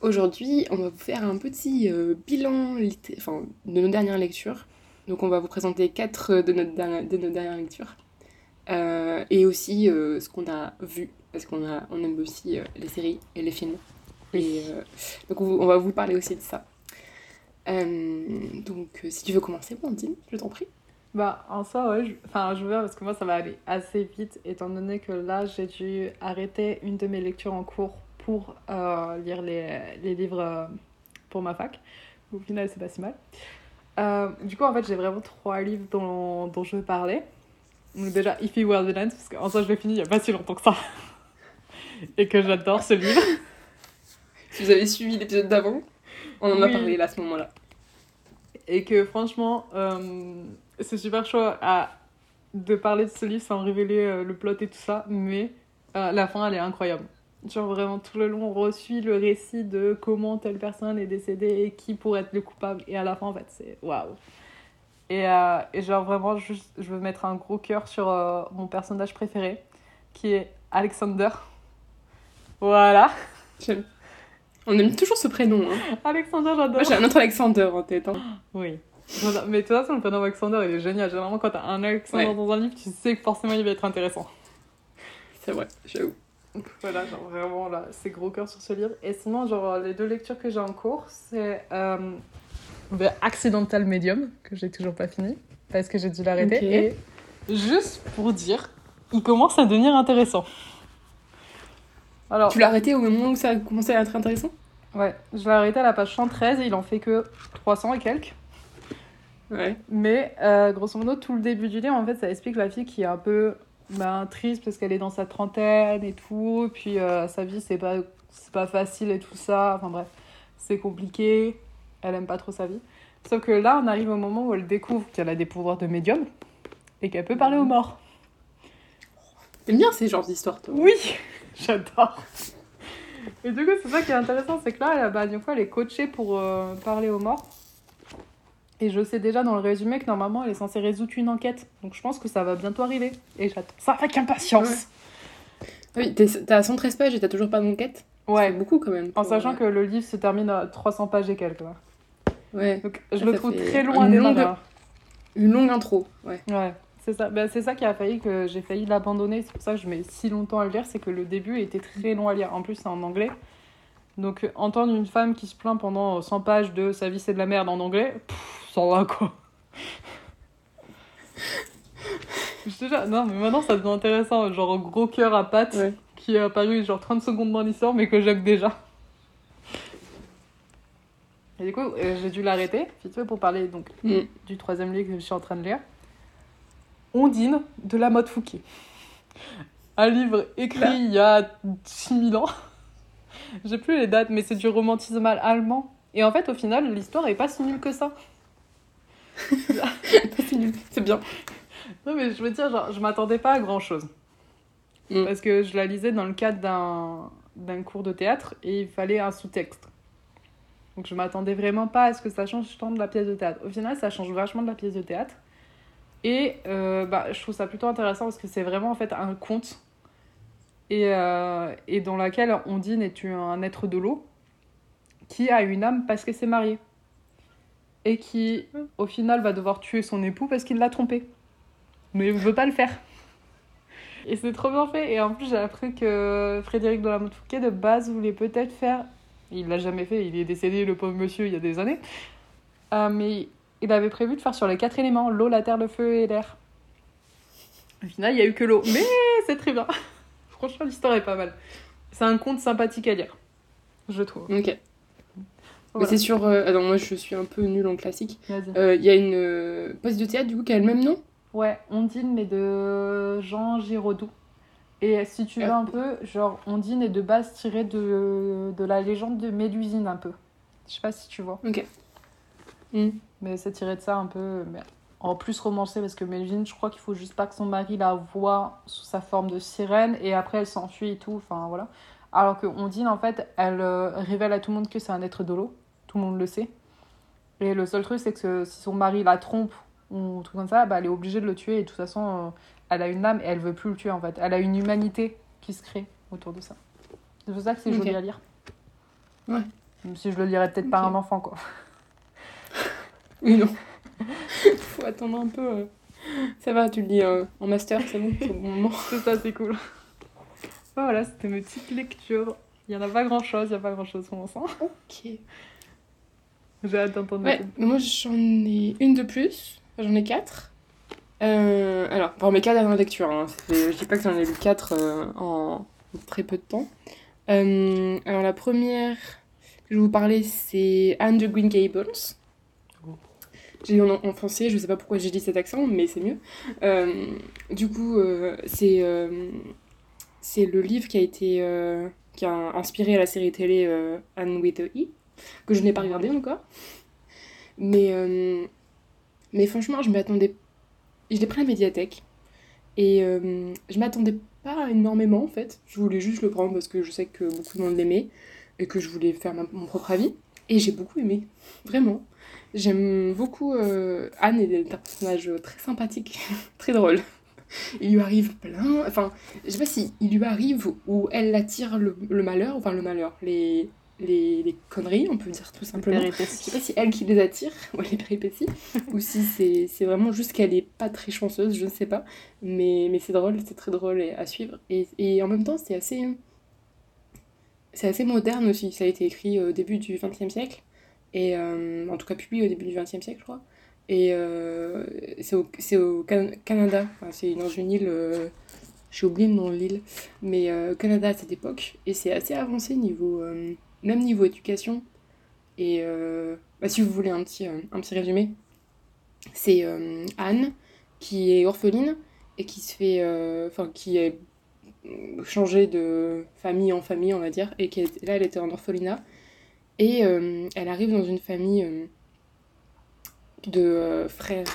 Aujourd'hui, on va vous faire un petit euh, bilan enfin, de nos dernières lectures. Donc, on va vous présenter quatre de, notre de nos dernières lectures. Euh, et aussi euh, ce qu'on a vu, parce qu'on on aime aussi les séries et les films. Et, donc, on, va vous parler aussi de ça. donc, si tu veux commencer, Blandine, je t'en prie. Bah, en soi, ouais, je... enfin, je veux parce que moi, ça va aller assez vite, étant donné que là, j'ai dû arrêter une de mes lectures en cours pour euh, lire les, les livres euh, pour ma fac. Au final, c'est pas si mal. Euh, du coup, en fait, j'ai vraiment trois livres dont, dont je veux parler. Donc, déjà, If You Were the Dance, parce qu'en soi, je l'ai fini il y a pas si longtemps que ça. Et que j'adore ce livre. Si vous avez suivi l'épisode d'avant, on en a parlé là à ce moment-là. Et que franchement, c'est super chaud à, de parler de ce livre sans révéler le plot et tout ça, mais la fin, elle est incroyable. Genre vraiment tout le long, on reçut le récit de comment telle personne est décédée et qui pourrait être le coupable. Et à la fin, en fait, c'est waouh. Et, euh, et, genre vraiment, juste, je veux mettre un gros cœur sur euh, mon personnage préféré, qui est Alexander. Voilà. On aime toujours ce prénom. Hein. Alexander, j'adore. Moi, j'ai un autre Alexander en tête. Hein. Oui. Mais de toute façon, le prénom Alexander, il est génial. Généralement, quand t'as un Alexander dans un livre, tu sais que forcément, il va être intéressant. C'est vrai, j'avoue. Voilà, genre vraiment là, c'est gros cœur sur ce livre. Et sinon, genre les deux lectures que j'ai en cours, c'est euh, The Accidental Medium, que j'ai toujours pas fini, parce que j'ai dû l'arrêter. Et juste pour dire, il commence à devenir intéressant. Alors, tu l'as arrêté au moment où ça a commencé à être intéressant? Ouais, je l'ai arrêté à la page 113 et il en fait que 300 et quelques. Ouais. Mais euh, grosso modo, tout le début du livre, en fait, ça explique la fille qui est un peu bah, triste parce qu'elle est dans sa trentaine et tout. Puis euh, sa vie, c'est pas, c'est pas facile et tout ça. Enfin bref, c'est compliqué. Elle aime pas trop sa vie. Sauf que là, on arrive au moment où elle découvre qu'elle a des pouvoirs de médium et qu'elle peut parler aux morts. T'aimes bien ces genres d'histoires, toi Oui, j'adore. Et du coup, c'est ça qui est intéressant, c'est que là, bah, une fois, elle est coachée pour euh, parler aux morts. Et je sais déjà dans le résumé que normalement elle est censée résoudre une enquête. Donc je pense que ça va bientôt arriver. Et j'attends ça avec impatience. Oui, t'as 113 pages et t'as toujours pas d'enquête Ouais. beaucoup quand même. En sachant que le livre se termine à 300 pages et quelques. Ouais. Donc je le trouve très loin des longue... Une longue intro. Ouais. Ouais. C'est ça. Ben, c'est ça qui a failli que j'ai failli l'abandonner. C'est pour ça que je mets si longtemps à le lire. C'est que le début était très long à lire. En plus, c'est en anglais. Donc entendre une femme qui se plaint pendant 100 pages de sa vie c'est de la merde en anglais, ça va quoi. déjà, non mais maintenant ça devient intéressant, genre gros cœur à pattes qui est apparu genre 30 secondes dans l'histoire mais que j'aime déjà. Et du coup, euh, j'ai dû l'arrêter, vite fait, pour parler donc mm. du troisième livre que je suis en train de lire. Ondine de la mode Fouquet. Un livre écrit il y a 6000 ans. J'ai plus les dates, mais c'est du romantisme allemand. Et en fait, au final, l'histoire est pas si nulle que ça. c'est bien. Non, mais je veux dire, genre, je m'attendais pas à grand chose. Mm. Parce que je la lisais dans le cadre d'un, d'un cours de théâtre et il fallait un sous-texte. Donc je m'attendais vraiment pas à ce que ça change tant de la pièce de théâtre. Au final, ça change vachement de la pièce de théâtre. Et euh, bah, je trouve ça plutôt intéressant parce que c'est vraiment en fait un conte et, euh, et dans laquelle Ondine est un être de l'eau qui a une âme parce qu'elle s'est mariée et qui au final va devoir tuer son époux parce qu'il l'a trompé mais il ne veut pas le faire. Et c'est trop bien fait. Et en plus j'ai appris que Frédéric de la Motte Fouquet de base voulait peut-être faire il l'a jamais fait il est décédé le pauvre monsieur il y a des années. Euh, mais il avait prévu de faire sur les quatre éléments l'eau la terre le feu et l'air. Au final il y a eu que l'eau. Mais c'est très bien Franchement, l'histoire est pas mal. C'est un conte sympathique à lire, je trouve. Ok. Mais c'est sur. Euh... moi je suis un peu nulle en classique. Euh, il y a une euh, de théâtre du coup qui a le même nom? Ouais, Ondine, mais de Jean Giraudoux. Et si tu veux ah. un peu, genre Ondine est de base tirée de, de la légende de Mélusine un peu. Je sais pas si tu vois. Ok. Hmm. Mais c'est tiré de ça un peu, mais en plus romancé, parce que Melvin, je crois qu'il faut juste pas que son mari la voit sous sa forme de sirène, et après elle s'enfuit et tout, enfin voilà. Alors que Ondine, en fait, elle euh, révèle à tout le monde que c'est un être de l'eau, tout le monde le sait. Et le seul truc, c'est que si son mari la trompe ou tout comme ça, bah, elle est obligée de le tuer, et de toute façon, euh, elle a une âme et elle veut plus le tuer en fait. Elle a une humanité qui se crée autour de ça. C'est pour ça que c'est joli à lire. Ouais. Même si je le lirais peut-être pas à un enfant, quoi. Oui, non. Faut attendre un peu. Euh. Ça va, tu le lis euh, en master, c'est bon, c'est bon moment. c'est ça, c'est cool. Voilà, c'était mes petites lectures. Il y en a pas grand-chose, il y a pas grand-chose pour l'instant. Ok. J'ai hâte d'entendre. Ouais, moi j'en ai une de plus. J'en ai quatre. Euh, alors, pour mes quatre dernières lectures, hein, je dis pas que j'en ai lu quatre en très peu de temps. alors la première que je vais vous parler, c'est Anne de Green Gables. J'ai eu en, français, je sais pas pourquoi j'ai dit cet accent, mais c'est mieux. Euh, du coup, euh, c'est euh, c'est le livre qui a été qui a inspiré la série télé Anne with a E, que je n'ai pas regardé encore. Mais, mais franchement, je m'attendais. Je l'ai pris à la médiathèque. Et je m'attendais pas énormément en fait. Je voulais juste le prendre parce que je sais que beaucoup de monde l'aimait et que je voulais faire mon propre avis. Et j'ai beaucoup aimé, vraiment. J'aime beaucoup euh, Anne est un personnage très sympathique, très drôle. Il lui arrive plein. Enfin, je sais pas si il lui arrive ou elle attire le, le malheur, enfin le malheur, les, les, les, conneries, on peut dire tout simplement. Je sais pas si elle qui les attire, ou les péripéties, ou si c'est vraiment juste qu'elle est pas très chanceuse, je ne sais pas. Mais, mais c'est drôle, c'est très drôle à suivre. Et, et en même temps, c'est assez. C'est assez moderne aussi. Ça a été écrit au début du XXe siècle. Et euh, en tout cas publié au début du XXe siècle, je crois. Et euh, c'est au, au Canada, c'est dans une île, euh, j'ai oublié le nom de l'île, mais Canada à cette époque. Et c'est assez avancé niveau, même niveau éducation. Et bah, si vous voulez un petit, un petit résumé, c'est Anne qui est orpheline et qui se fait, enfin qui est changée de famille en famille, on va dire, et qui là elle était en orphelinat et euh, elle arrive dans une famille euh, de euh, frères,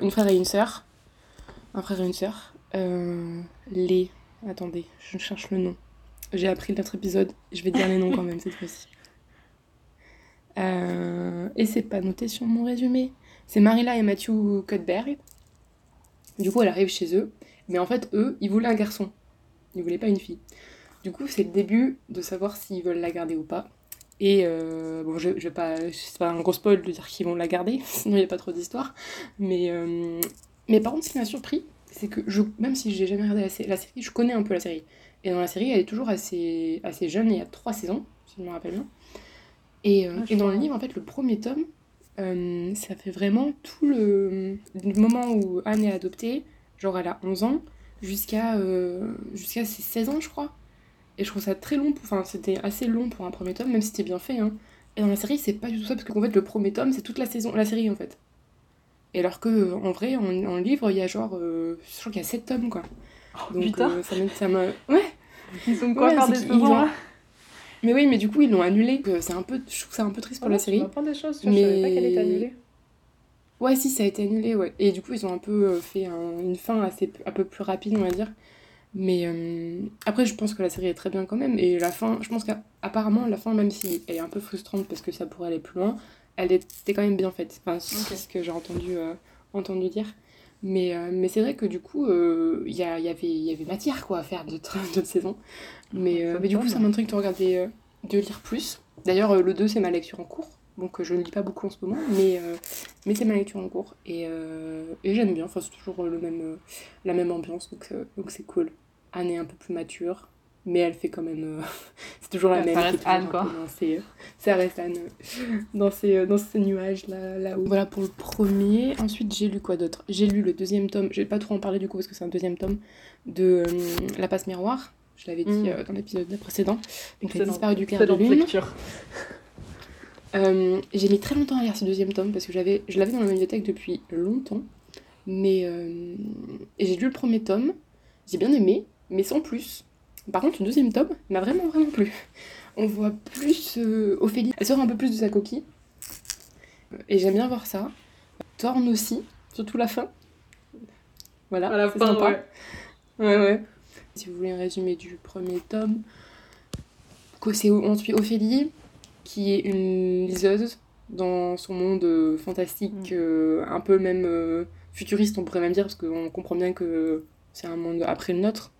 une frère et une sœur. Un frère et une sœur. les. Attendez, je cherche le nom. J'ai appris l'autre épisode, je vais dire les noms quand même cette fois-ci. et c'est pas noté sur mon résumé. C'est Marilla et Matthew Cuthberg. Du coup, elle arrive chez eux. Mais en fait, eux, ils voulaient un garçon. Ils voulaient pas une fille. Du coup, c'est le début de savoir s'ils veulent la garder ou pas. Et euh, bon, je, je vais pas, c'est pas un gros spoil de dire qu'ils vont la garder, sinon il n'y a pas trop d'histoire. Mais, euh, mais par contre, ce qui m'a surpris, c'est que je, même si j'ai jamais regardé la, la, série, je connais un peu la série. Et dans la série, elle est toujours assez, assez jeune, il y a trois saisons, si je me rappelle bien. Et, euh, et dans le livre, en fait, le premier tome, ça fait vraiment tout le, le, moment où Anne est adoptée, genre elle a 11 ans, jusqu'à jusqu'à ses 16 ans, je crois. Et je trouve ça très long, enfin c'était assez long pour un premier tome, même si c'était bien fait. Hein. Et dans la série, c'est pas du tout ça, parce qu'en fait, le premier tome, c'est toute la saison, la série en fait. Et alors que en vrai, en, livre, il y a genre. Euh, je crois qu'il y a 7 tomes quoi. Oh, Donc euh, ça m'a. Ouais Ils ont quoi ouais, faire des saisons Mais oui, mais du coup, ils l'ont annulé. C'est un peu... Je trouve ça un peu triste pour oh la série. Des choses, mais... je savais pas qu'elle était annulée. Ouais, si, ça a été annulé, ouais. Et du coup, ils ont un peu euh, fait une fin assez, un peu plus rapide, on va dire. Mais euh, après, je pense que la série est très bien quand même. Et la fin, je pense qu'apparemment, la fin, même si elle est un peu frustrante parce que ça pourrait aller plus loin, elle était quand même bien faite. Enfin, c'est ce que j'ai entendu, euh, entendu dire. Mais, euh, mais c'est vrai que du coup, il y, y, avait, y avait matière quoi, à faire d'autres saisons. Mais, mais du coup, ça m'intrigue de regarder, de lire plus. D'ailleurs, le 2, c'est ma lecture en cours. Donc je ne lis pas beaucoup en ce moment, mais, mais c'est ma lecture en cours. Et, et j'aime bien, enfin, c'est toujours le même, la même ambiance, donc donc c'est cool. Anne est un peu plus mature, mais elle fait quand même. Euh, c'est toujours la même. Ça reste Anne, quoi. ça reste Anne dans ces, euh, dans ces nuages là, là -haut. Voilà pour le premier. Ensuite, j'ai lu quoi d'autre? J'ai lu le deuxième tome. Je vais pas trop en parler du coup parce que c'est un deuxième tome de euh, La passe miroir. Je l'avais dit mm. dans l'épisode précédent. Donc, elle a disparu du clair de lune. lecture. J'ai mis très longtemps à lire ce deuxième tome parce que j'avais, je l'avais dans la bibliothèque depuis longtemps. Mais j'ai lu le premier tome, j'ai bien aimé, mais sans plus. Par contre, le deuxième tome m'a vraiment vraiment plu. On voit plus euh, Ophélie, elle sort un peu plus de sa coquille. Et j'aime bien voir ça. Torn aussi, surtout la fin. Voilà, À la fin, sympa. ouais. Ouais, ouais. Si vous voulez un résumé du premier tome, c'est ensuite Ophélie, qui est une liseuse dans son monde euh, fantastique, Mm. euh, un peu même euh, futuriste, on pourrait même dire, parce qu'on comprend bien que c'est un monde après le nôtre.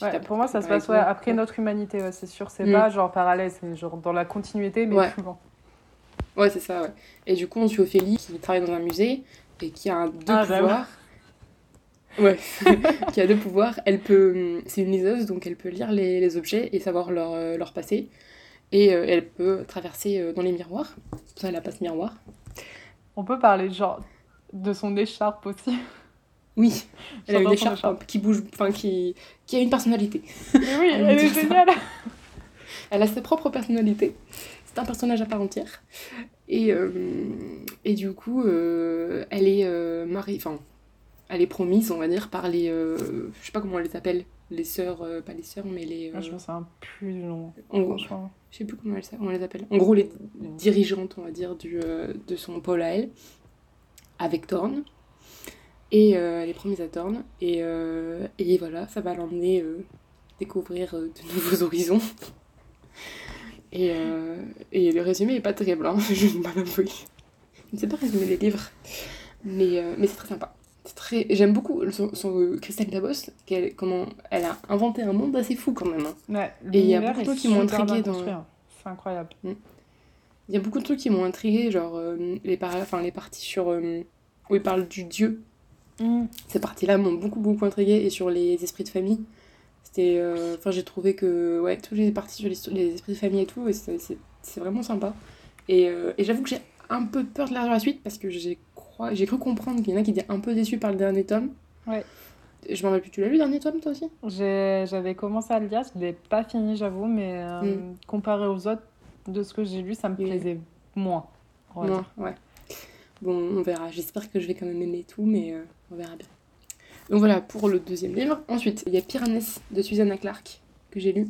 Ouais, pour moi, ça se passe ouais, après notre humanité, ouais, c'est sûr. C'est Mm. pas genre parallèle, c'est genre dans la continuité, mais Ouais. plus loin. Ouais, c'est ça, ouais. Et du coup, on suit Ophélie qui travaille dans un musée et qui a un- deux Ah, pouvoirs. Ouais, qui a deux pouvoirs. Elle peut, c'est une liseuse, donc elle peut lire les, les objets et savoir leur, leur passé. Et euh, elle peut traverser euh, dans les miroirs. Ça, elle a passe miroir. On peut parler genre de son écharpe aussi. Oui, elle a une écharpe écharpe. qui bouge, enfin qui, qui a une personnalité. Mais oui, Elle est géniale. Elle a sa propre personnalité. C'est un personnage à part entière. Et, euh, et du coup, elle est mariée, enfin, elle est promise, on va dire, par les, je sais pas comment on les appelle, les sœurs, euh, pas les sœurs, mais les, euh, Ah, Je me sens plus du nom. en gros, Franchement. je sais plus comment elles, on les appelle. En gros, les dirigeantes, on va dire, du, euh, de son pôle à elle, avec Thorn. Et euh, elle est promise à Thorn. Et, euh, et voilà, ça va l'emmener euh, découvrir euh, de nouveaux horizons. Et, euh, et le résumé est pas terrible, hein, je ne sais pas résumer les livres, mais, euh, mais c'est très sympa. Très... J'aime beaucoup son, son euh, Christelle Dabos, qu'elle, comment elle a inventé un monde assez fou quand même. hein. Ouais, Et il y a beaucoup de trucs qui m'ont intriguée dans- hein. C'est incroyable. Il y a beaucoup de trucs qui m'ont intriguée, genre euh, les, par... enfin, les parties sur euh, où il parle du dieu. Ces parties-là m'ont beaucoup beaucoup intriguée et sur les esprits de famille. C'était, euh, enfin j'ai trouvé que ouais toutes les parties sur les, les esprits de famille et tout, c'est, vraiment sympa. Et, et j'avoue que j'ai un peu peur de la suite parce que j'ai j'ai cru comprendre qu'il y en a qui étaient un peu déçus par le dernier tome. Ouais. Je m'en rappelle plus. Tu l'as lu le dernier tome toi aussi? J'avais commencé à le lire, je l'ai pas fini, j'avoue, mais euh, Mm. comparé aux autres de ce que j'ai lu, ça me plaisait moins. dire. ouais. Bon, on verra. J'espère que je vais quand même aimer tout, mais euh, on verra bien. Donc voilà pour le deuxième livre. Ensuite, il y a Pyrannées de Susanna Clark que j'ai lu.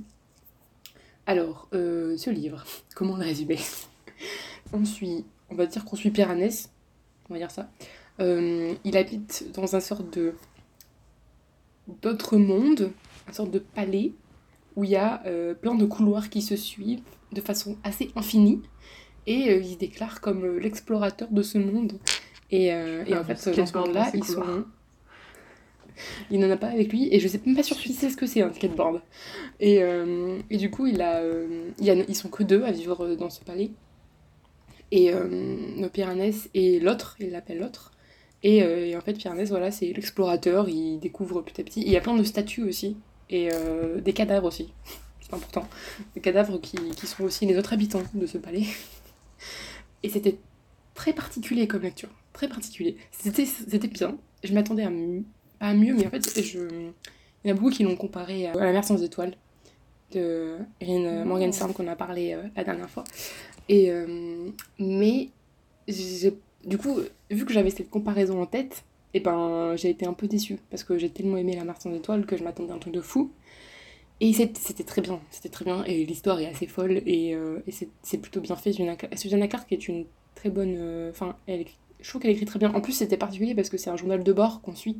Alors, euh, ce livre, comment le résumer? On suit, on va dire qu'on suit Pyrannées, on va dire ça. Euh, il habite dans un sorte de d'autre monde, une sorte de palais où il y a euh, plein de couloirs qui se suivent de façon assez infinie et euh, il se déclare comme l'explorateur de ce monde. Et, et Ah, en fait, dans ce monde-là, ils sont. Il n'en a pas avec lui, et je sais même pas sûr qui sait ce que c'est un skateboard. Et, euh, et du coup, il a, euh, il y a, ils sont que deux à vivre dans ce palais. Et euh, nos Pyranès et l'autre, il l'appelle l'autre. Et, euh, en fait, Pyranès, voilà, c'est l'explorateur, il découvre petit à petit. Il y a plein de statues aussi, et euh, des cadavres aussi, c'est important. Des cadavres qui, qui sont aussi les autres habitants de ce palais. Et c'était très particulier comme lecture, très particulier. C'était bien, je m'attendais à à mieux, mais en fait, je... il y en a beaucoup qui l'ont comparé à La mer sans étoiles de Erin Morgenstern qu'on a parlé euh, la dernière fois. Et, euh, mais du coup, vu que j'avais cette comparaison en tête, et ben j'ai été un peu déçue parce que j'ai tellement aimé La mer sans étoiles que je m'attendais à un truc de fou. Et c'était très bien, c'était très bien, et l'histoire est assez folle, et, euh, et c'est plutôt bien fait. Susanna Clark- est une très bonne... euh, Enfin, elle je trouve qu'elle écrit très bien. En plus, c'était particulier parce que c'est un journal de bord qu'on suit.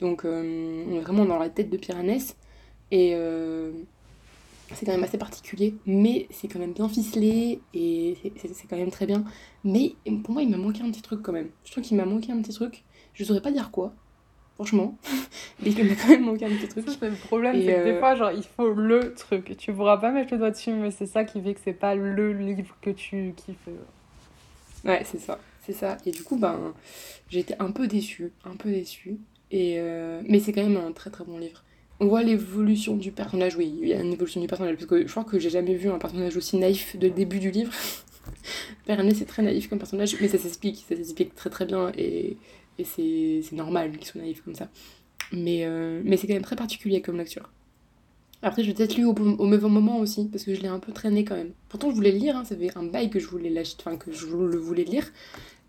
Donc, on est vraiment dans la tête de Pyranès. Et euh, c'est quand même assez particulier, mais c'est quand même bien ficelé, et c'est- quand même très bien. Mais pour moi, il m'a manqué un petit truc quand même. Je trouve qu'il m'a manqué un petit truc. Je saurais pas dire quoi, franchement. mais il m'a quand même manqué un petit truc. C'est le problème, c'est que des euh, fois, genre, il faut le truc. Tu pourras pas mettre le doigt dessus, mais c'est ça qui fait que c'est pas le livre que tu kiffes. Ouais, c'est ça, c'est ça. Et du coup, ben, été un peu déçue, un peu déçue. Et euh, Mais c'est quand même un très très bon livre. On voit l'évolution du personnage, oui, il y a une évolution du personnage, parce que je crois que j'ai jamais vu un personnage aussi naïf le début du livre. Pernet, c'est très naïf comme personnage, mais ça s'explique, ça s'explique très très bien, et, et c'est normal qu'il soit naïf comme ça. Mais, euh, mais c'est quand même très particulier comme lecture. Après, je l'ai peut-être lu au, au mauvais moment aussi, parce que je l'ai un peu traîné quand même. Pourtant, je voulais le lire, hein, ça fait un bail que je voulais l'acheter, enfin que je le voulais lire.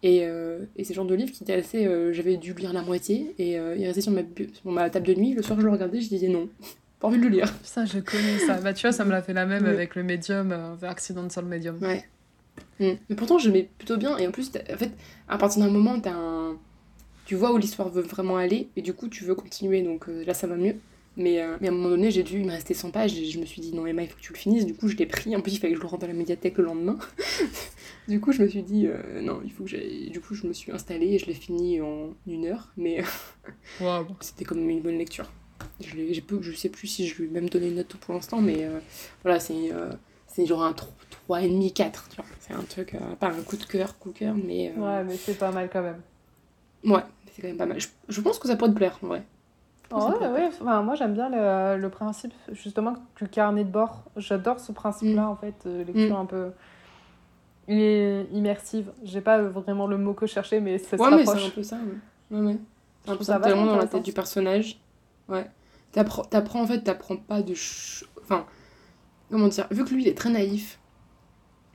Et, euh, et c'est le genre de livre qui était assez. euh, J'avais dû lire la moitié, et euh, il restait sur ma, sur table de nuit. Le soir, je le regardais, je disais non, pas envie de le lire. Ça, je connais ça. Bah, tu vois, ça me l'a fait la même avec le médium, euh, Accidental Medium. Ouais. Mm. Mais pourtant, je mets plutôt bien. Et en plus, en fait, à partir d'un moment, as un... tu vois où l'histoire veut vraiment aller. Et du coup, tu veux continuer. Donc là, ça va mieux. Mais, euh, mais, à un moment donné, j'ai dû, il me restait 100 pages. Et je me suis dit, non, Emma, il faut que tu le finisses. Du coup, je l'ai pris. En plus, il fallait que je le rentre dans la médiathèque le lendemain. du coup, je me suis dit, euh, non, il faut que j'aille. Du coup, je me suis installée et je l'ai fini en une heure. Mais wow. c'était quand même une bonne lecture. Je, peu, je sais plus si je lui ai même donné une note pour l'instant. Mais voilà, c'est c'est genre un 3,5, 4, tu vois. C'est un truc, euh, pas un coup de cœur, coup de cœur, mais... Euh, ouais, mais c'est pas mal quand même. Ouais, c'est quand même pas mal. Je, pense que ça pourrait te plaire, en vrai. Ouais, ouais. Enfin, moi j'aime bien le, le, principe justement du carnet de bord. J'adore ce principe-là mm. en fait, euh, lecture mm. un peu il est immersive. J'ai pas vraiment le mot que je cherchais, mais ça se. Ouais, c'est un peu ça. Ouais, ouais. C'est un peu ça, vraiment dans la tête du personnage. Ouais. T'apprends, en fait, t'apprends pas de. Enfin, comment dire, vu que lui il est très naïf,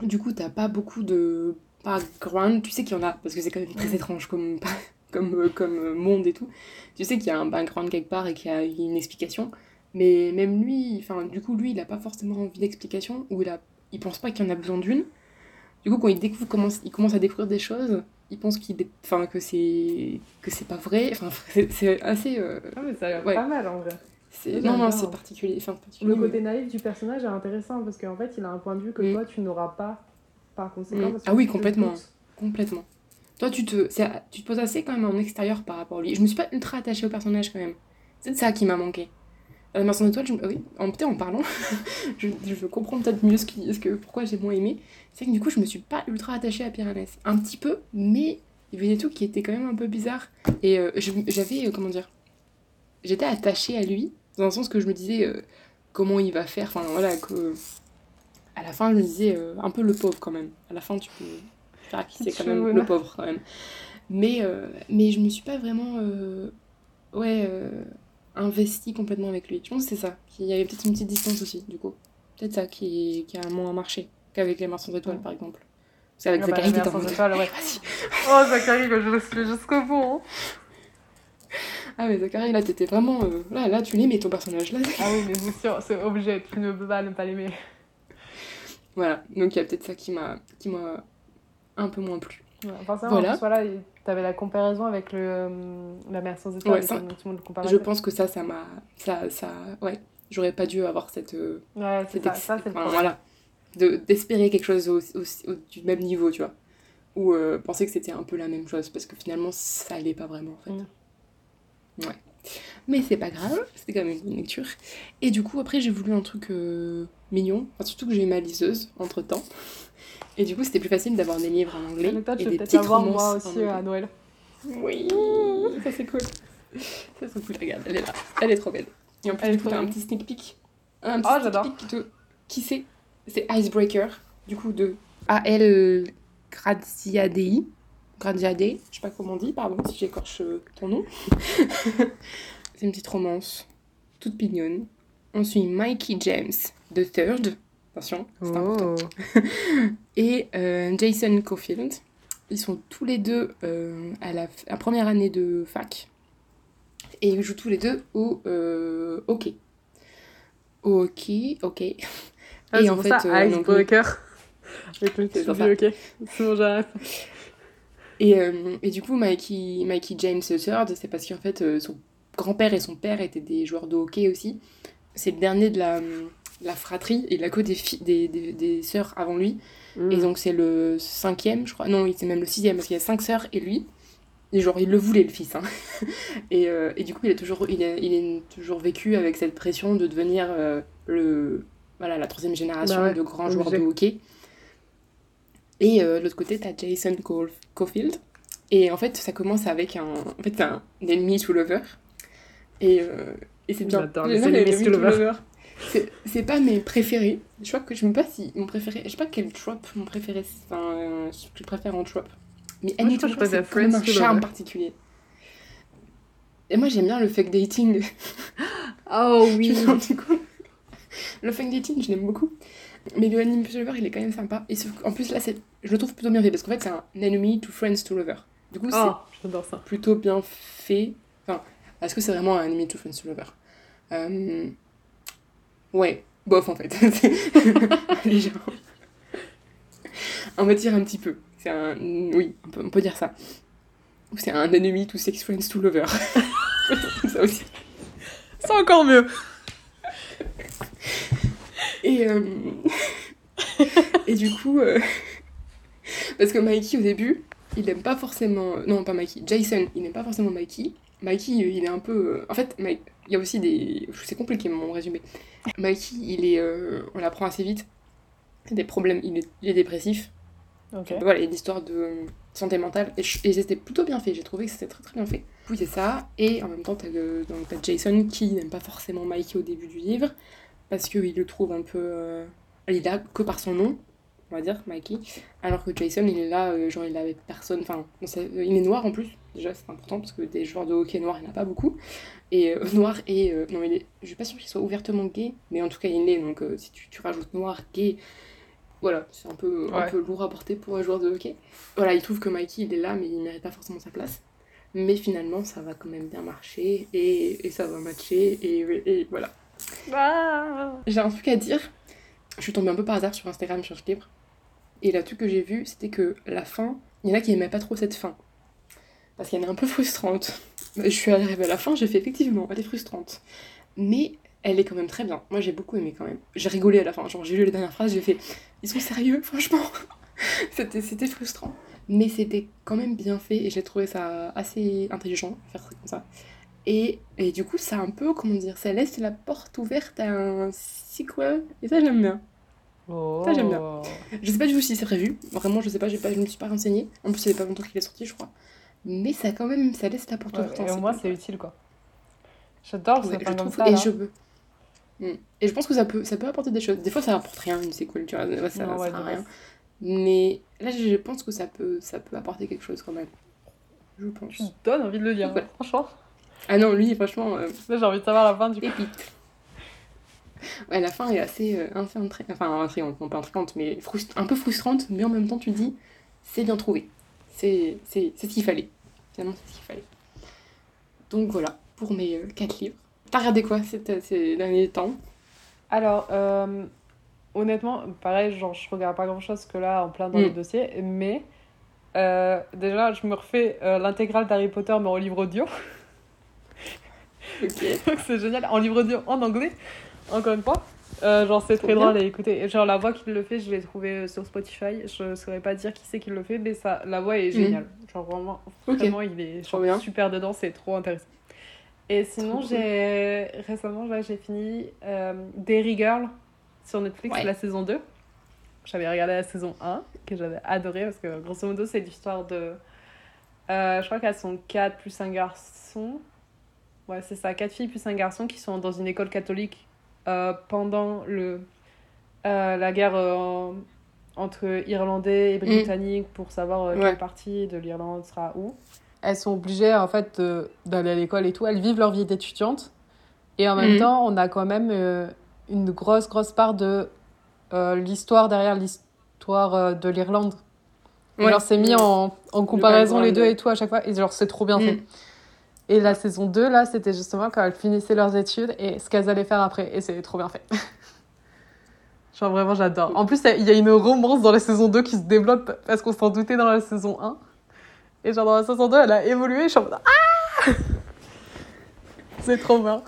du coup t'as pas beaucoup de background, tu sais qu'il y en a, parce que c'est quand même très étrange comme, comme, euh, comme euh, monde et tout, tu sais qu'il y a un background quelque part et qu'il y a une explication, mais même lui, enfin du coup lui il a pas forcément envie d'explication, ou il, a, il pense pas qu'il en a besoin d'une, du coup quand il découvre, commence, il commence à découvrir des choses, il pense qu'il enfin que c'est que c'est pas vrai enfin c'est assez euh... ah mais ça a l'air pas mal en vrai non, non, c'est particulier. Enfin, Le côté naïf du personnage est intéressant parce qu'en fait, il a un point de vue que mm. toi, tu n'auras pas par conséquent. Mm. Ah oui, complètement. Complètement. Toi, tu te, tu te poses assez quand même en extérieur par rapport à lui. Je me suis pas ultra attachée au personnage quand même. C'est ça qui m'a manqué. La Mercenaire d'étoiles, je... oui, en, en parlant, je, je comprends peut-être mieux ce, qui, ce que, pourquoi j'ai moins aimé. C'est que du coup, je me suis pas ultra attachée à Piranès. Un petit peu, mais il y avait des trucs qui étaient quand même un peu bizarres. Et euh, j'avais, euh, comment dire, j'étais attachée à lui, dans le sens que je me disais euh, comment il va faire. Enfin voilà, que. À la fin, je me disais euh, un peu le pauvre quand même. À la fin, tu peux faire qui c'est quand même le pauvre quand même. Mais, euh, mais je me suis pas vraiment. ouais. investi complètement avec lui. Je pense que c'est ça. Il y avait peut-être une petite distance aussi, du coup. Peut-être ça qui, qui a moins marché qu'avec les Marchands d'étoiles, par exemple. C'est avec ah Zachary bah, en ouais. Oh, Zachary, je le suis jusqu'au bout. Hein. Ah mais Zachary, là t'étais vraiment... Euh, là, là tu l'aimais ton personnage là. Ah oui mais c'est sûr, c'est objet, tu ne peux pas ne pas l'aimer. Voilà, donc il y a peut-être ça qui qui m'a un peu moins plu. Ouais, forcément, voilà. voilà t'avais la comparaison avec le, euh, la mer sans étoiles, ouais, ça, je pense que ça, ça m'a... Ça, ça, ouais, j'aurais pas dû avoir cette... Euh, ouais, c'est ça, ça c'est enfin, voilà, d'espérer quelque chose au, au, du même niveau, tu vois. Ou penser que c'était un peu la même chose, parce que finalement, ça allait pas vraiment, en fait. Mm. Ouais. Mais c'est pas grave, c'était quand même une bonne lecture. Et du coup, après, j'ai voulu un truc euh, mignon. Enfin, surtout que j'ai ma liseuse entre temps. Et du coup, c'était plus facile d'avoir des livres en anglais. et des petites romances moi aussi à Noël. Oui, ça c'est cool. Ça c'est cool, regarde, elle est là. Elle est trop belle. Et en plus, du coup, t'as un petit sneak peek. Un petit oh, sneak peek te... qui c'est? C'est Icebreaker, du coup, de A.L. Graziadei. Gradiade, je sais pas comment on dit, pardon si j'écorche euh, ton nom. c'est une petite romance, toute pignonne. On suit Mikey James, the third, attention, c'est important. Oh. Et euh, Jason Caulfield. Ils sont tous les deux euh, à la, première année de fac. Et ils jouent tous les deux au hockey. Au hockey, ok. Ah, et en fait, ça, Icebreaker. Avec le petit hockey. Sinon j'arrête. Et, euh, et, du coup, Mikey, Mikey James III, c'est parce qu'en fait, euh, son grand-père et son père étaient des joueurs de hockey aussi. C'est le dernier de la, la fratrie, il a que des, des, des, des sœurs avant lui. Et mm. donc, c'est le cinquième, je crois. Non, c'est même le sixième, parce qu'il y a cinq sœurs et lui. Et genre, il le voulait, le fils. Hein. et, euh, et, du coup, il a, toujours, il, a, il a toujours vécu avec cette pression de devenir le, voilà, la troisième génération bah de grands joueurs de hockey. Et euh, de l'autre côté, t'as Jason Caulfield. Et en fait, ça commence avec un, en fait, un ennemi to lover. Et, euh, et c'est bien. J'adore les ennemis to lover. C'est pas mes préférés. Je crois que je me sais pas si mon préféré. Je sais pas quel trope mon préféré. Enfin, euh, je préfère en trope. Mais Annie to c'est quand même un charme particulier. Et moi, j'aime bien le fake dating. Oh oui. le fake dating, je l'aime beaucoup. Mais le anime lover, il est quand même sympa. Et en plus, là, je le trouve plutôt bien fait parce qu'en fait, c'est un enemy to friends to lover. Du coup, oh, c'est plutôt bien fait. Enfin, est-ce que c'est vraiment un enemy to friends to lover? Euh... Ouais, bof en fait. On va dire un petit peu. C'est un. Oui, on peut, on peut dire ça. Ou c'est un ennemi to sex friends to lover. ça aussi. C'est encore mieux. Et, euh, et du coup, euh, parce que Mikey au début, il aime pas forcément. Non, pas Mikey. Jason, il n'aime pas forcément Mikey. Mikey, il est un peu. En fait, il y a aussi des. C'est compliqué mon résumé. Mikey, il est. euh, On l'apprend assez vite. Il a des problèmes. Il est, il est dépressif. Ok. Voilà, il y a une histoire de santé mentale. Et, et c'était plutôt bien fait. J'ai trouvé que c'était très très bien fait. Oui, c'est ça. Et en même temps, t'as le- donc, t'as Jason qui n'aime pas forcément Mikey au début du livre. Parce qu'il le trouve un peu. euh, Il est là que par son nom, on va dire, Mikey. Alors que Jason, il est là, euh, genre, il avait personne. Enfin, il est noir en plus. Déjà, c'est important parce que des joueurs de hockey noirs, il n'y en a pas beaucoup. Et euh, noir et. euh, non, il est. Je suis pas sûre qu'il soit ouvertement gay, mais en tout cas, il est. Donc, euh, si tu, tu rajoutes noir, gay. Voilà, c'est un peu, un peu lourd à porter pour un joueur de hockey. Voilà, il trouve que Mikey, il est là, mais il mérite pas forcément sa place. Mais finalement, ça va quand même bien marcher et, et ça va matcher. Et, et voilà. Ah. J'ai un truc à dire. Je suis tombée un peu par hasard sur Instagram sur ce livre. Et le truc que j'ai vu, c'était que la fin, il y en a qui aimaient pas trop cette fin. Parce qu'elle est un peu frustrante. Je suis arrivée à la fin, j'ai fait effectivement, elle est frustrante. Mais elle est quand même très bien. Moi j'ai beaucoup aimé quand même. J'ai rigolé à la fin, genre j'ai lu les dernières phrases, j'ai fait Ils sont sérieux, franchement C'était c'était frustrant. Mais c'était quand même bien fait et j'ai trouvé ça assez intelligent, faire ça comme ça. Et, et du coup, ça un peu, comment dire, ça laisse la porte ouverte à un sequel. Et ça, j'aime bien. Ça, j'aime bien. Oh. Je sais pas du tout si c'est prévu. Vraiment, je sais pas, j'ai pas, je me suis pas renseignée. En plus, il y a pas longtemps qu'il est sorti, je crois. Mais ça, quand même, ça laisse la porte Ouais, ouverte. à un et au moins, c'est utile, quoi. J'adore Ouais, ces je comme ça. et là. je veux. Mm. Et je pense que ça peut, ça peut apporter des choses. Des fois, ça apporte rien, une sequel, tu vois. Ça, Non, ça ouais, rien. Mais là, je pense que ça peut, ça peut apporter quelque chose quand même. Je pense. Tu donnes envie de le lire, Ouais. franchement. Ah non, lui, franchement, euh, Là, j'ai envie de savoir la fin du coup. pépite. Ouais, la fin est assez, euh, assez intrigante. Enfin, intrigante, non pas intrigante, mais un peu frustrante, mais en même temps, tu dis, c'est bien trouvé. C'est ce qu'il fallait. Finalement, c'est ce qu'il fallait. Donc voilà, pour mes euh, quatre livres. T'as regardé quoi ces, ces derniers temps? Alors, euh, honnêtement, pareil, genre, je regarde pas grand chose que là, en plein dans Mm. les dossiers, mais euh, déjà, je me refais euh, l'intégrale d'Harry Potter, mais en livre audio. Ok. Donc, c'est génial, en livre audio en anglais, encore une fois. Euh, genre, c'est très drôle à écouter. Genre, la voix qui le fait, je l'ai trouvé euh, sur Spotify. Je saurais pas dire qui c'est qui le fait, mais ça, la voix est géniale. Genre, vraiment, vraiment, il est genre, super dedans, c'est trop intéressant. Et sinon, j'ai récemment, là, j'ai fini euh, Derry Girl sur Netflix, Ouais. la saison 2. J'avais regardé la saison 1, que j'avais adoré, parce que grosso modo, c'est l'histoire de. euh, je crois qu'elles sont 4 plus un garçon. Ouais, c'est ça, 4 filles plus un garçon qui sont dans une école catholique euh, pendant le, euh, la guerre euh, entre Irlandais et Britanniques pour savoir Ouais. quelle partie de l'Irlande sera où. Elles sont obligées en fait d'aller à l'école et tout. Elles vivent leur vie d'étudiante. Et en même Mhm. temps, on a quand même une grosse, grosse part de l'histoire derrière l'histoire de l'Irlande. Ouais. Genre, c'est mis en, en comparaison les deux et tout à chaque fois. Et genre, c'est trop bien Mm. fait. Et la saison 2, là, c'était justement quand elles finissaient leurs études et ce qu'elles allaient faire après. Et c'est trop bien fait. Genre, vraiment, j'adore. En plus, il y a une romance dans la saison 2 qui se développe parce qu'on s'en doutait dans la saison 1. Et genre, dans la saison 2, elle a évolué. Je suis en mode Ah C'est trop bien.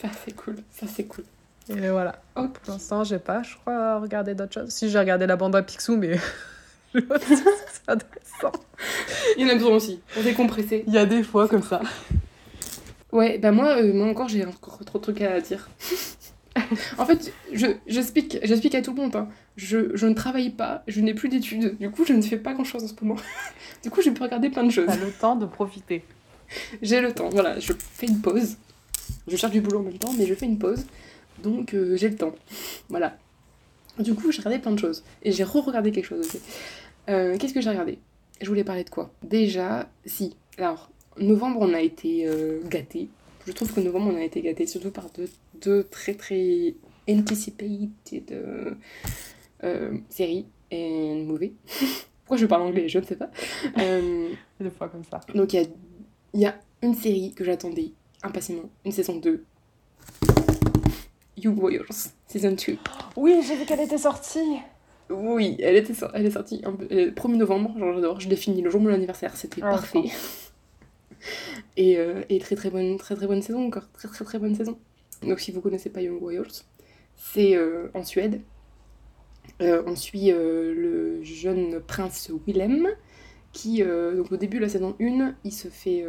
Ça, c'est cool. Ça, c'est cool. Et voilà. Pour l'instant, j'ai pas, je crois, regardé d'autres choses. Si, j'ai regardé la bande à Picsou, mais c'est intéressant. Il y en a besoin aussi. On est compressé. Il y a des fois comme ça. Ouais, bah moi, euh, moi encore, j'ai encore trop de trucs à dire. en fait, je, j'explique, j'explique à tout le monde. hein. Je, je ne travaille pas, je n'ai plus d'études. Du coup, je ne fais pas grand-chose en ce moment. du coup, je peux regarder plein de choses. T'as le temps de profiter. J'ai le temps, voilà, je fais une pause. Je cherche du boulot en même temps, mais je fais une pause. Donc, euh, j'ai le temps. Voilà. Du coup, j'ai regardé plein de choses. Et j'ai re-regardé quelque chose aussi. Euh, Qu'est-ce que j'ai regardé? Je voulais parler de quoi? Déjà, si. Alors, novembre, on a été euh, gâtés. Je trouve que novembre, on a été gâtés, surtout par deux, deux très très anticipated euh, séries et movies. Pourquoi je parle anglais? Je ne sais pas. Euh, Des fois comme ça. donc il y a, il y a une série que j'attendais impatiemment, une saison 2. You Warriors, saison 2. Oui, j'ai vu qu'elle était sortie. Oui, elle, était, elle est sortie un peu, 1er novembre, genre j'adore, je l'ai fini le jour de mon anniversaire, c'était ah, parfait. et, euh, et, très très bonne, très très bonne saison encore, très très très bonne saison. Donc si vous connaissez pas Young Royals, c'est euh, en Suède. Euh, on suit le jeune prince Willem qui, donc au début de la saison 1, il se fait...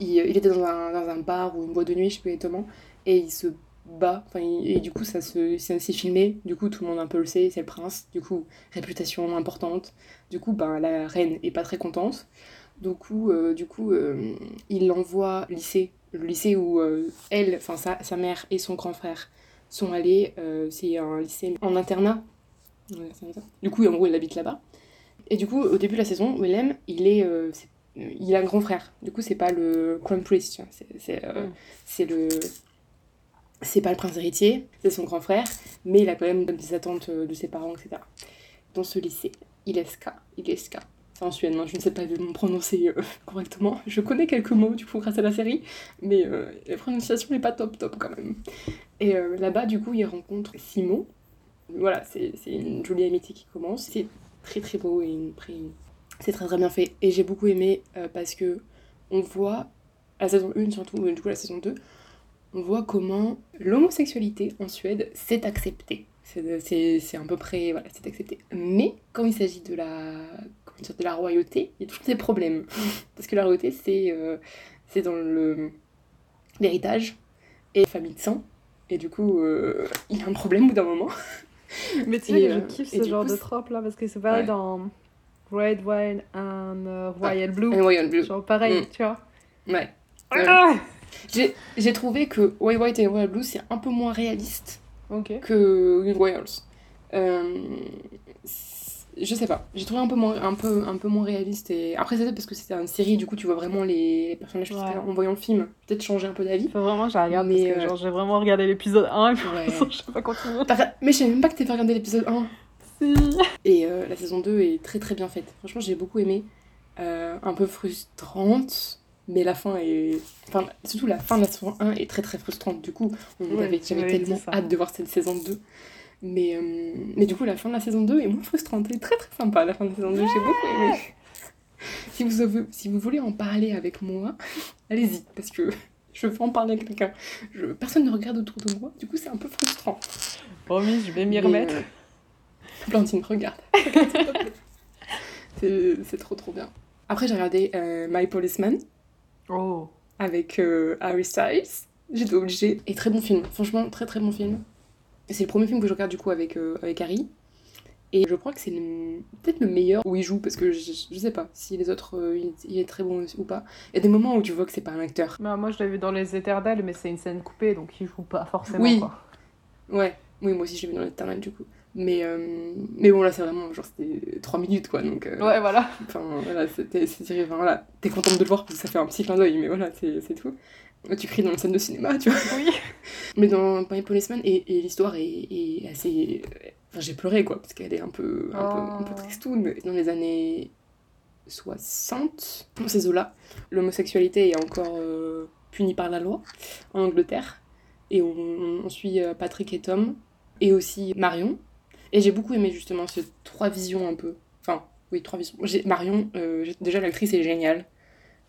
Il, il, était dans un, dans un, bar ou une boîte de nuit, je sais pas exactement, et il se bas. Enfin, et du coup, ça se, c'est filmé. Du coup, tout le monde un peu le sait, c'est le prince. Du coup, réputation importante. Du coup, ben, la reine est pas très contente. Du coup, euh, du coup euh, il l'envoie au lycée. Le lycée où euh, elle, enfin sa, sa, mère et son grand frère sont allés. c'est un lycée en internat. Du coup, en gros, il habite là-bas. Et du coup, au début de la saison, Willem, il est, il a un grand frère. Du coup, c'est pas le Crown Prince, c'est mm. le c'est pas le prince héritier, c'est son grand frère, mais il a quand même des attentes euh, de ses parents, etc. Dans ce lycée, Ileska, Ileska, c'est en suédois, je ne sais pas le prononcer euh, correctement. Je connais quelques mots du coup grâce à la série, mais euh, la prononciation n'est pas top top quand même. Et là-bas, du coup, il rencontre Simon. Voilà, c'est une jolie amitié qui commence. C'est très très beau et c'est très très bien fait. Et j'ai beaucoup aimé parce que on voit, la saison 1 surtout, du coup la saison 2, on voit comment l'homosexualité en Suède s'est acceptée. C'est à peu près, voilà, c'est accepté. Mais quand il s'agit de la, de la royauté, il y a toujours des problèmes. Parce que la royauté, c'est euh, c'est dans le l'héritage et la famille de sang. Et du coup, euh, il y a un problème au bout d'un moment. Mais tu sais, je euh, kiffe ce genre de trope là, parce que c'est pareil dans Red Wine and Royal Blue. Royal Blue. Genre pareil, mm. tu vois. Ouais. Ah j'ai trouvé que White White et Royal Blue, c'est un peu moins réaliste que Young Royals. Euh, je sais pas, j'ai trouvé un peu moins, un peu, un peu moins réaliste. Et... Après, c'est parce que c'était une série, du coup, tu vois vraiment les personnages en voyant le film. Peut-être changer un peu d'avis. vraiment, j'ai regardé, euh, j'ai vraiment regardé l'épisode 1 et puis ouais. je sais pas continuer. Mais je savais même pas que t'avais regardé l'épisode 1. Si. Et euh, la saison 2 est très très bien faite. Franchement, j'ai beaucoup aimé. un peu frustrante mais la fin est. Enfin, surtout la fin de la saison 1 est très très frustrante. Du coup, on avait, j'avais tellement hâte de voir cette saison 2. Mais, euh, mais du coup, la fin de la saison 2 est moins frustrante. Elle est très très sympa, la fin de la saison 2. J'ai beaucoup aimé. Si vous, avez, si vous voulez en parler avec moi, allez-y, parce que je veux en parler avec quelqu'un. Je, personne ne regarde autour de moi, du coup, c'est un peu frustrant. Promis, je vais m'y remettre. Plantine, regarde. c'est trop trop bien. Après, j'ai regardé euh, My Policeman. Oh. Avec euh, Harry Styles. J'étais obligée. Et très bon film. Franchement, très très bon film. C'est le premier film que je regarde du coup avec, euh, avec Harry. Et je crois que c'est peut-être le meilleur où il joue, parce que je, sais pas si les autres, euh, il, est très bon ou pas. Il y a des moments où tu vois que c'est pas un acteur. Bah, moi je l'ai vu dans Les Éternels, mais c'est une scène coupée, donc il joue pas forcément. Oui. Quoi. Ouais, oui, moi aussi je l'ai vu dans Les Éternels du coup. Mais, euh, mais bon, là, c'est vraiment, genre, c'était 3 minutes, quoi, donc... Euh, ouais, voilà. Enfin, voilà, c'était... Enfin, voilà, t'es contente de le voir parce que ça fait un petit clin d'œil, mais voilà, c'est tout. Tu cries dans une scène de cinéma, tu vois. Oui. mais dans My Policeman, et, et l'histoire est, est, assez... Enfin, j'ai pleuré, quoi, parce qu'elle est un peu, un, peu, un peu oh. tristoune, mais dans les années 60, dans ces eaux-là, l'homosexualité est encore euh, punie par la loi en Angleterre. Et on, on suit Patrick et Tom, et aussi Marion, et j'ai beaucoup aimé justement ces trois visions un peu. Enfin, oui, trois visions. Marion, euh, déjà l'actrice est géniale.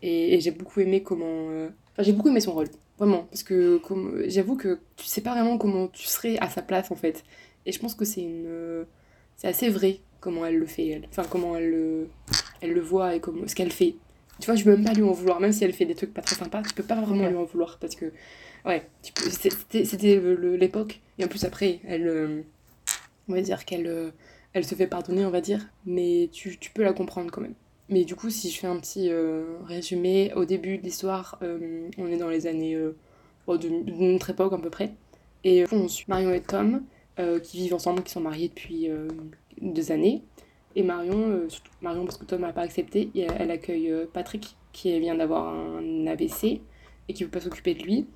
Et, j'ai beaucoup aimé comment. Euh, enfin, j'ai beaucoup aimé son rôle. Vraiment. Parce que comme... j'avoue que tu sais pas vraiment comment tu serais à sa place en fait. Et je pense que c'est une. C'est assez vrai comment elle le fait, elle. Enfin, comment elle le, elle le voit et comment... ce qu'elle fait. Tu vois, je peux même pas lui en vouloir. Même si elle fait des trucs pas très sympas, tu peux pas vraiment lui en vouloir. Parce que. Ouais, c'était l'époque. Et en plus, après, elle euh, on va dire qu'elle euh, elle se fait pardonner, on va dire, mais tu, peux la comprendre quand même. Mais du coup, si je fais un petit euh, résumé, au début de l'histoire, euh, on est dans les années de, notre époque à peu près. Et on suit Marion et Tom, qui vivent ensemble, qui sont mariés depuis deux années. Et Marion, Marion parce que Tom n'a pas accepté, elle accueille Patrick, qui vient d'avoir un AVC et qui ne veut pas s'occuper de lui,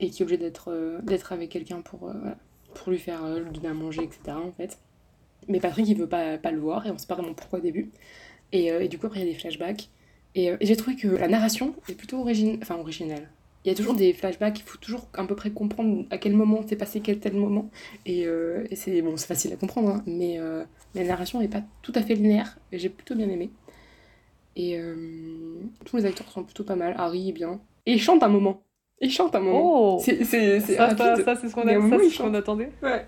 et qui est obligé d'être avec quelqu'un pour pour lui faire euh, lui donner à manger, etc. en fait. Mais Patrick, il veut pas, pas le voir et on sait pas vraiment pourquoi au début. Et, euh, et du coup, après, il y a des flashbacks. Et, euh, j'ai trouvé que la narration est plutôt enfin, originale. il y a toujours des flashbacks, il faut toujours à peu près comprendre à quel moment s'est passé quel tel moment. Et, euh, c'est bon, facile à comprendre, hein, mais euh, la narration n'est pas tout à fait linéaire, et j'ai plutôt bien aimé. Et tous les acteurs sont plutôt pas mal, Harry est bien. Et il chante un moment. Il chante un moment. Oh C'est c'est- c'est Ça, ça, ça, c'est ce qu'on a- attendait. Ouais.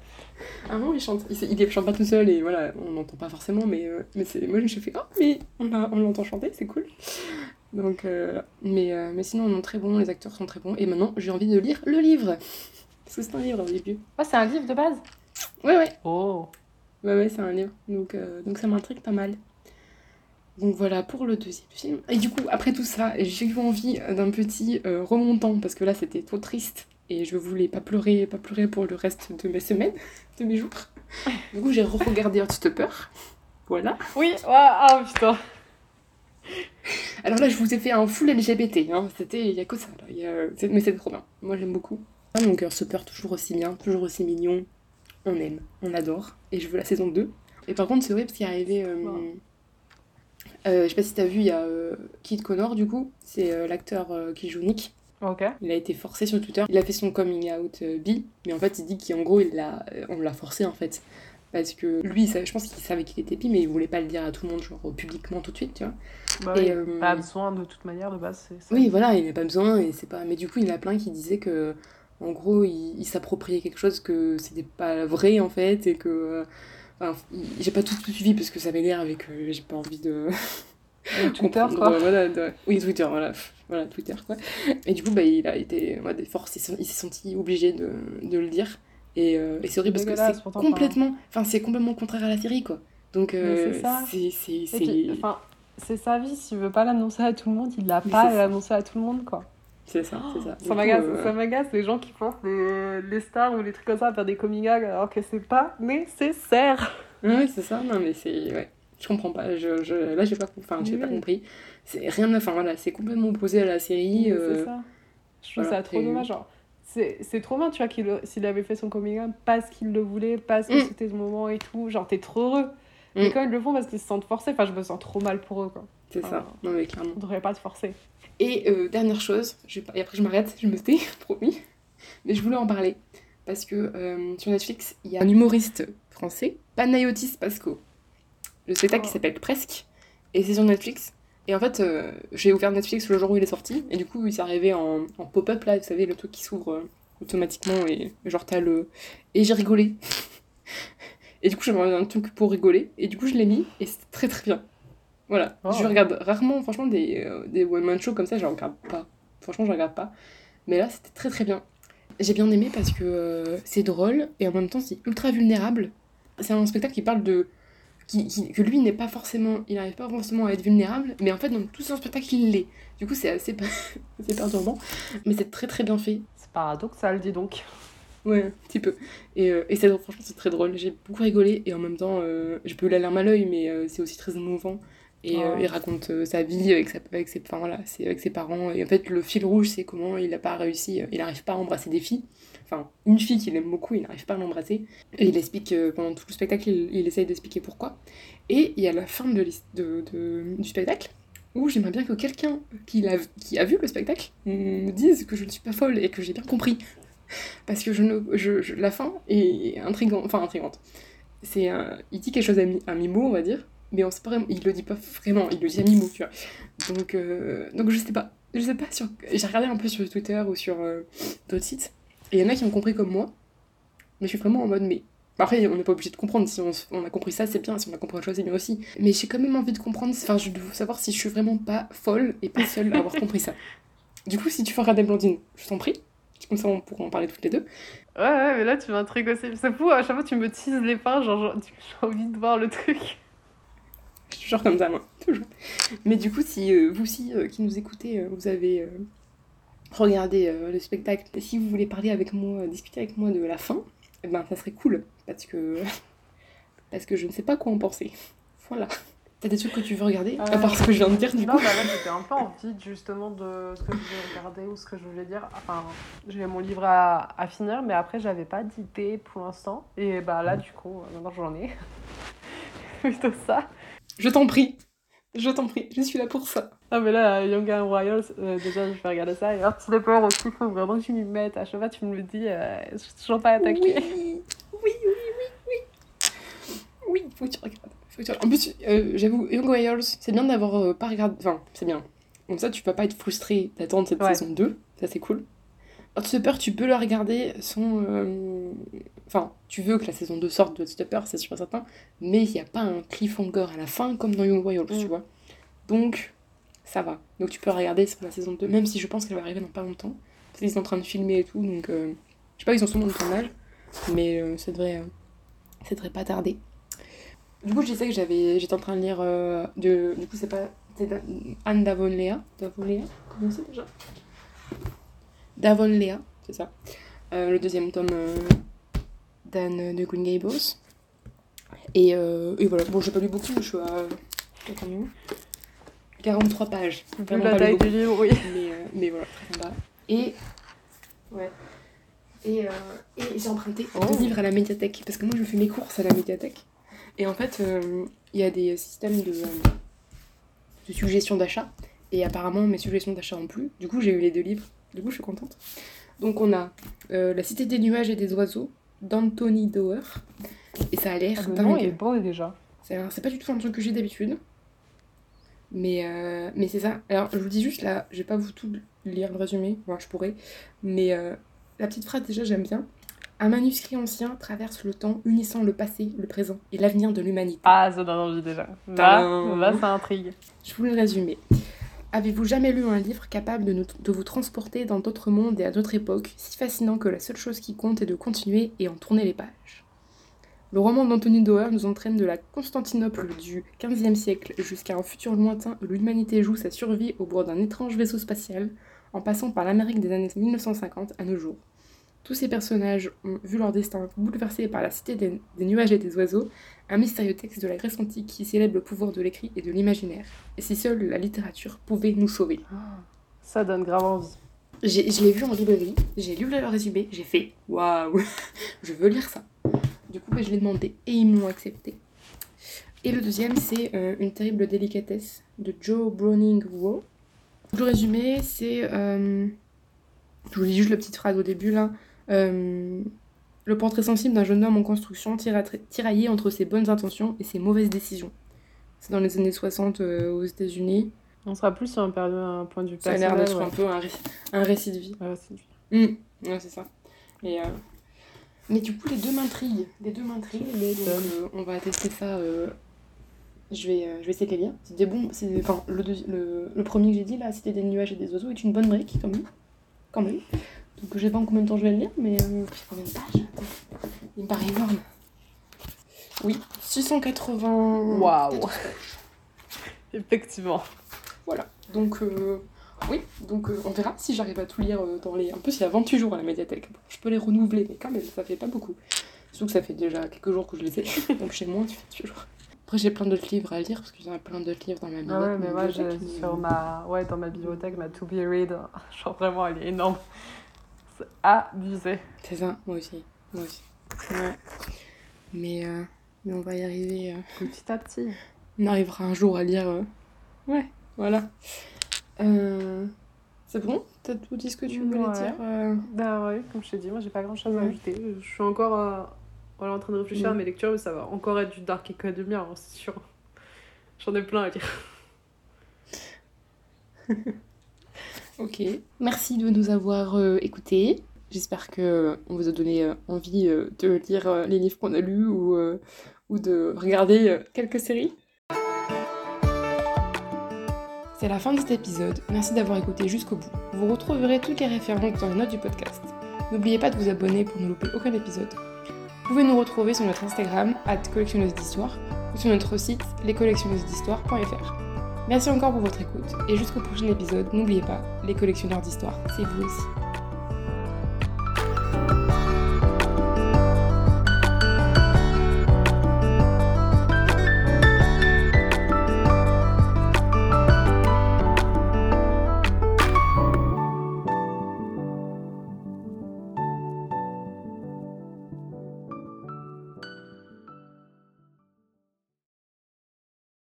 À un moment, il chante. Il, il chante pas tout seul et voilà, on n'entend pas forcément, mais, euh, mais c'est, moi je fais Oh, mais on, l'a- on l'entend chanter, c'est cool. Donc, euh, mais, euh, mais sinon, non, très bon, les acteurs sont très bons. Et maintenant, j'ai envie de lire le livre. Parce que c'est un livre au début. Ah, c'est un livre de base? Ouais, ouais, Oh ouais, ouais, c'est un livre. Donc, euh, donc ça m'intrigue pas mal. Donc voilà pour le deuxième film. Et du coup, après tout ça, j'ai eu envie d'un petit euh, remontant parce que là c'était trop triste et je voulais pas pleurer, pas pleurer pour le reste de mes semaines, de mes jours. Du coup, j'ai re-regardé Heartstopper. Voilà. Oui, ah putain Alors là, je vous ai fait un full LGBT. Hein. C'était, il y a que ça. Là. Y a- Mais c'est trop bien. Moi, j'aime beaucoup. Ah, donc Heartstopper, toujours aussi bien, toujours aussi mignon. On aime, on adore. Et je veux la saison 2. Et par contre, c'est vrai parce qu'il est arrivé. euh, Wow. Euh, je sais pas si t'as vu, il y a euh, Kid Connor, du coup. C'est euh, l'acteur euh, qui joue Nick. Ok. Il a été forcé sur Twitter. Il a fait son coming out bi, mais en fait, il dit qu'en gros, il l'a, on l'a forcé en fait. Parce que lui, je pense qu'il savait qu'il était bi, mais il voulait pas le dire à tout le monde, genre publiquement tout de suite, tu vois. Bah Et, oui, pas besoin de toute manière de base. c'est. Oui, voilà, il n'a pas besoin, et c'est pas. Mais du coup, il y en a plein qui disaient que, en gros, il, il s'appropriait quelque chose que c'était pas vrai en fait, et que. Enfin, j'ai pas tout, tout suivi parce que ça m'énerve et que j'ai pas envie de. Twitter, quoi. voilà, de- Oui, Twitter, voilà. Voilà, Twitter, quoi. Et du coup, bah, il a été ouais, des forces, il s'est senti obligé de, de le dire. Et, euh, et c'est horrible parce que c'est complètement, enfin, c'est complètement contraire à la série, quoi. Donc, euh, c'est ça. c'est, sa vie, s'il veut pas l'annoncer à tout le monde, il l'a pas l'annoncer à tout le monde, quoi. C'est ça, c'est ça. Ça m'agace, euh, ça m'agace les gens qui forcent les, les stars ou les trucs comme ça à faire des coming out alors que c'est pas nécessaire. Ouais, c'est ça, non, mais c'est. Ouais. Je comprends pas. Je, je... Là, j'ai pas, enfin, j'ai pas Oui. compris. C'est rien de. Enfin, voilà, c'est complètement opposé à la série. Mais euh, C'est ça. Je trouve voilà, ça trop et- dommage. Genre, c'est c'est trop bien, tu vois, qu'il, s'il avait fait son coming out parce qu'il le voulait, parce que Mm. c'était ce moment et tout. Genre, t'es trop heureux. Mais Mm. quand ils le font parce qu'ils se sentent forcés, enfin, je me sens trop mal pour eux, quoi. C'est ça. Ah. Non, mais clairement. On devrait pas te forcer. Et euh, dernière chose, je vais pas- et après je m'arrête, je me tais, promis. Mais je voulais en parler. Parce que euh, sur Netflix, il y a un humoriste français, Panayotis Pasco. Le spectacle Oh. qui s'appelle Presque. Et c'est sur Netflix. Et en fait, euh, j'ai ouvert Netflix le jour où il est sorti. Et du coup, il s'est arrivé en, en pop-up, là, vous savez, le truc qui s'ouvre automatiquement. Et genre, t'as le. Et j'ai rigolé. et du coup, j'avais un truc pour rigoler. Et du coup, je l'ai mis. Et c'est très très bien. Voilà. Oh. Je regarde rarement, franchement, des, euh, des one-man shows comme ça, je regarde pas. Franchement, je regarde pas. Mais là, c'était très très bien. J'ai bien aimé parce que euh, c'est drôle et en même temps, c'est ultra vulnérable. C'est un spectacle qui parle de. Qui, qui- que lui n'est pas forcément. Il n'arrive pas forcément à être vulnérable, mais en fait, dans tout son spectacle, il l'est. Du coup, c'est assez, assez perturbant. Mais c'est très très bien fait. C'est paradoxal, dis donc. Ouais, un petit peu. Et, euh, et c'est franchement, c'est très drôle. J'ai beaucoup rigolé et en même temps, euh, j'ai pas eu la larme à l'œil, mais euh, c'est aussi très émouvant. Et euh, Oh. il raconte euh, sa vie avec, sa, avec, ses, enfin, voilà, c'est avec ses parents. Et en fait, le fil rouge, c'est comment il n'a pas réussi, euh, il n'arrive pas à embrasser des filles. Enfin, une fille qu'il aime beaucoup, il n'arrive pas à l'embrasser. Et il explique, pendant tout le spectacle, il, il essaye d'expliquer pourquoi. Et il y a la fin de, de, de- du spectacle où j'aimerais bien que quelqu'un qui, l'a- qui a vu le spectacle me dise que je ne suis pas folle et que j'ai bien compris. Parce que je ne, je, je- la fin est intrigante. Enfin, intrigante. C'est il dit quelque chose à, mi, à mi-mot, on va dire, mais on sait pas vraiment, il le dit pas vraiment, il le dit à mi-mot, tu vois. Donc, euh, donc je sais pas. Je sais pas sur. J'ai regardé un peu sur Twitter ou sur euh, d'autres sites, et il y en a qui ont compris comme moi, mais je suis vraiment en mode, mais. Après, on n'est pas obligé de comprendre. Si on, a compris ça, c'est bien. Si on a compris autre chose, c'est bien aussi. Mais j'ai quand même envie de comprendre. Enfin, je veux savoir si je suis vraiment pas folle et pas seule à avoir compris ça. Du coup, si tu veux regarder Blondine, je t'en prie. Comme ça, on pourra en parler toutes les deux. Ouais, ouais, mais là, tu m'intrigues aussi. C'est fou, à chaque fois, tu me teases les fins, genre, genre, j'ai envie de voir le truc. Suis genre comme ça, moi. Toujours. Mais du coup, si euh, vous aussi, euh, qui nous écoutez, euh, vous avez regardé le spectacle, si vous voulez parler avec moi, discuter avec moi de la fin, eh ben, ça serait cool. Parce que, parce que je ne sais pas quoi en penser. Voilà. T'as des trucs que tu veux regarder À part ce que je viens de dire, du non, coup. bah là, j'étais un peu en vide, justement, de ce que je voulais regarder ou ce que je voulais dire. Enfin, j'ai mon livre à, à finir, mais après, j'avais pas d'idée pour l'instant. Et bah là, du coup, maintenant, j'en ai. Plutôt ça. Je t'en prie. Je t'en prie, je suis là pour ça. Ah mais là, Young and Royals, euh, déjà je vais regarder ça. Et Slipper aussi, faut vraiment que tu m'y mettes. À chaque fois tu me le dis, euh, je suis toujours pas attaquée. Oui, oui, oui, oui, oui. Oui, faut que tu regardes. Faut que tu... En plus, euh, j'avoue, Young Royals, c'est bien d'avoir euh, pas regardé... Enfin, c'est bien. Comme ça, tu vas pas être frustré d'attendre cette Ouais. saison 2. Ça, c'est cool. Hotstopper, tu peux le regarder sans... Enfin, tu veux que la saison 2 sorte de Hotstopper, c'est sûr et certain. Mais il n'y a pas un cliffhanger à la fin comme dans Young Royals, Mm. tu vois. Donc, ça va. Donc tu peux regarder sur la saison 2, même si je pense qu'elle va arriver dans pas longtemps. Parce qu'ils sont en train de filmer et tout, donc... euh, Je sais pas, ils sont dans le tournage. Mais euh, ça, devrait, euh, ça devrait pas tarder. Du coup, je disais que j'avais, j'étais en train de lire. euh, de, du coup, c'est pas. C'est Anne Davonlea. Davonlea Comment c'est déjà? Davonlea, c'est ça. Euh, le deuxième tome euh, d'Anne de Green Gables. Et, euh, et voilà. Bon, j'ai pas lu beaucoup, je suis à. attends, mais où 43 pages. Vu la taille du livre, oui. Mais, euh, mais voilà, très sympa. Et. Ouais. Et, euh, et j'ai emprunté Oh. deux livres à la médiathèque. Parce que moi, je fais mes courses à la médiathèque. Et en fait, euh, il y a des systèmes de, euh, de suggestions d'achat. Et apparemment, mes suggestions d'achat ont plu. Du coup, j'ai eu les deux livres. Du coup, je suis contente. Donc, on a euh, La Cité des nuages et des oiseaux d'Anthony Doerr. Et ça a l'air Ah, le dingue. nom est beau déjà. C'est pas du tout un truc que j'ai d'habitude. Mais, euh, mais c'est ça. Alors, je vous dis juste là, je vais pas vous tout lire le résumé, enfin, je pourrais. Mais euh, la petite phrase, déjà, j'aime bien. Un manuscrit ancien traverse le temps, unissant le passé, le présent et l'avenir de l'humanité. Ah, ça donne envie déjà. Là, là ça intrigue. Je vous le résumer. Avez-vous jamais lu un livre capable de, vous transporter dans d'autres mondes et à d'autres époques, si fascinant que la seule chose qui compte est de continuer et en tourner les pages? Le roman d'Anthony Doerr nous entraîne de la Constantinople du XVe siècle jusqu'à un futur lointain où l'humanité joue sa survie au bord d'un étrange vaisseau spatial, en passant par l'Amérique des années 1950 à nos jours. Tous ces personnages ont vu leur destin bouleversé par la cité des, des nuages et des oiseaux, un mystérieux texte de la Grèce antique qui célèbre le pouvoir de l'écrit et de l'imaginaire. Et si seule la littérature pouvait nous sauver. Ça donne grave envie. J'ai- Je l'ai vu en librairie, j'ai lu le résumé, j'ai fait waouh, je veux lire ça. Du coup, bah, je l'ai demandé et ils m'ont accepté. Et le deuxième, c'est euh, Une terrible délicatesse de Joe Browning Rowe. Le résumé, c'est. euh, je vous lis juste la petite phrase au début là. Euh, le portrait sensible d'un jeune homme en construction tira- tiraillé entre ses bonnes intentions et ses mauvaises décisions. C'est dans les années 60 euh, aux États-Unis. On sera plus sur un, point de vue Ça a personnel. l'air d'être ouais. un peu un, ré- un récit de vie. Ouais, c'est-. Ouais, c'est ça. Et, euh, Mais du coup, les deux m'intriguent. Les deux m'intriguent. Euh, on va tester ça. euh, Je, vais, je vais essayer de les lire. C'est des bons. Enfin, le, deux- le, le premier que j'ai dit, là, C'était des nuages et des oiseaux, est une bonne brique, quand même. Quand même. Donc, je sais pas en combien de temps je vais le lire, mais. Euh... Combien de pages Attends. Il me paraît énorme. Oui, 680. Waouh. Effectivement. Voilà. Donc, euh, oui, donc euh, on verra si j'arrive à tout lire euh, dans les. En plus, il y a 28 jours à la médiathèque. Bon, je peux les renouveler, mais quand même, ça fait pas beaucoup. Surtout que ça fait déjà quelques jours que je les ai. donc chez moi, tu fais toujours. Après, j'ai plein d'autres livres à lire parce qu'il y a plein d'autres livres dans ma Ah ouais, bibliothèque. mais ma moi, j'ai bibliothèque, mais- sur ma, ouais, dans ma bibliothèque, ma to be read, genre vraiment, elle est énorme. C'est abusé. C'est ça, moi aussi. Moi aussi. Ouais. Mais, euh, mais on va y arriver. euh. Petit à petit. On arrivera un jour à lire. euh, Ouais, voilà. C'est bon? T'as tout dit ce que tu voulais Ouais. dire Bah ouais, comme je t'ai dit, moi j'ai pas grand chose à Ouais. ajouter. Je suis encore voilà, en train de réfléchir à Mm. mes lectures, mais ça va encore être du dark academia, hein, c'est sûr. J'en ai plein à lire. Ok, merci de nous avoir euh, écoutés. J'espère que euh, on vous a donné euh, envie de lire les livres qu'on a lus ou, ou de regarder quelques séries. C'est la fin de cet épisode. Merci d'avoir écouté jusqu'au bout. Vous retrouverez toutes les références dans les notes du podcast. N'oubliez pas de vous abonner pour ne louper aucun épisode. Vous pouvez nous retrouver sur notre Instagram, collectionneuse d'histoire, ou sur notre site lescollectionneused'histoire.fr. Merci encore pour votre écoute et jusqu'au prochain épisode, n'oubliez pas, les collectionneurs d'histoire, c'est vous aussi.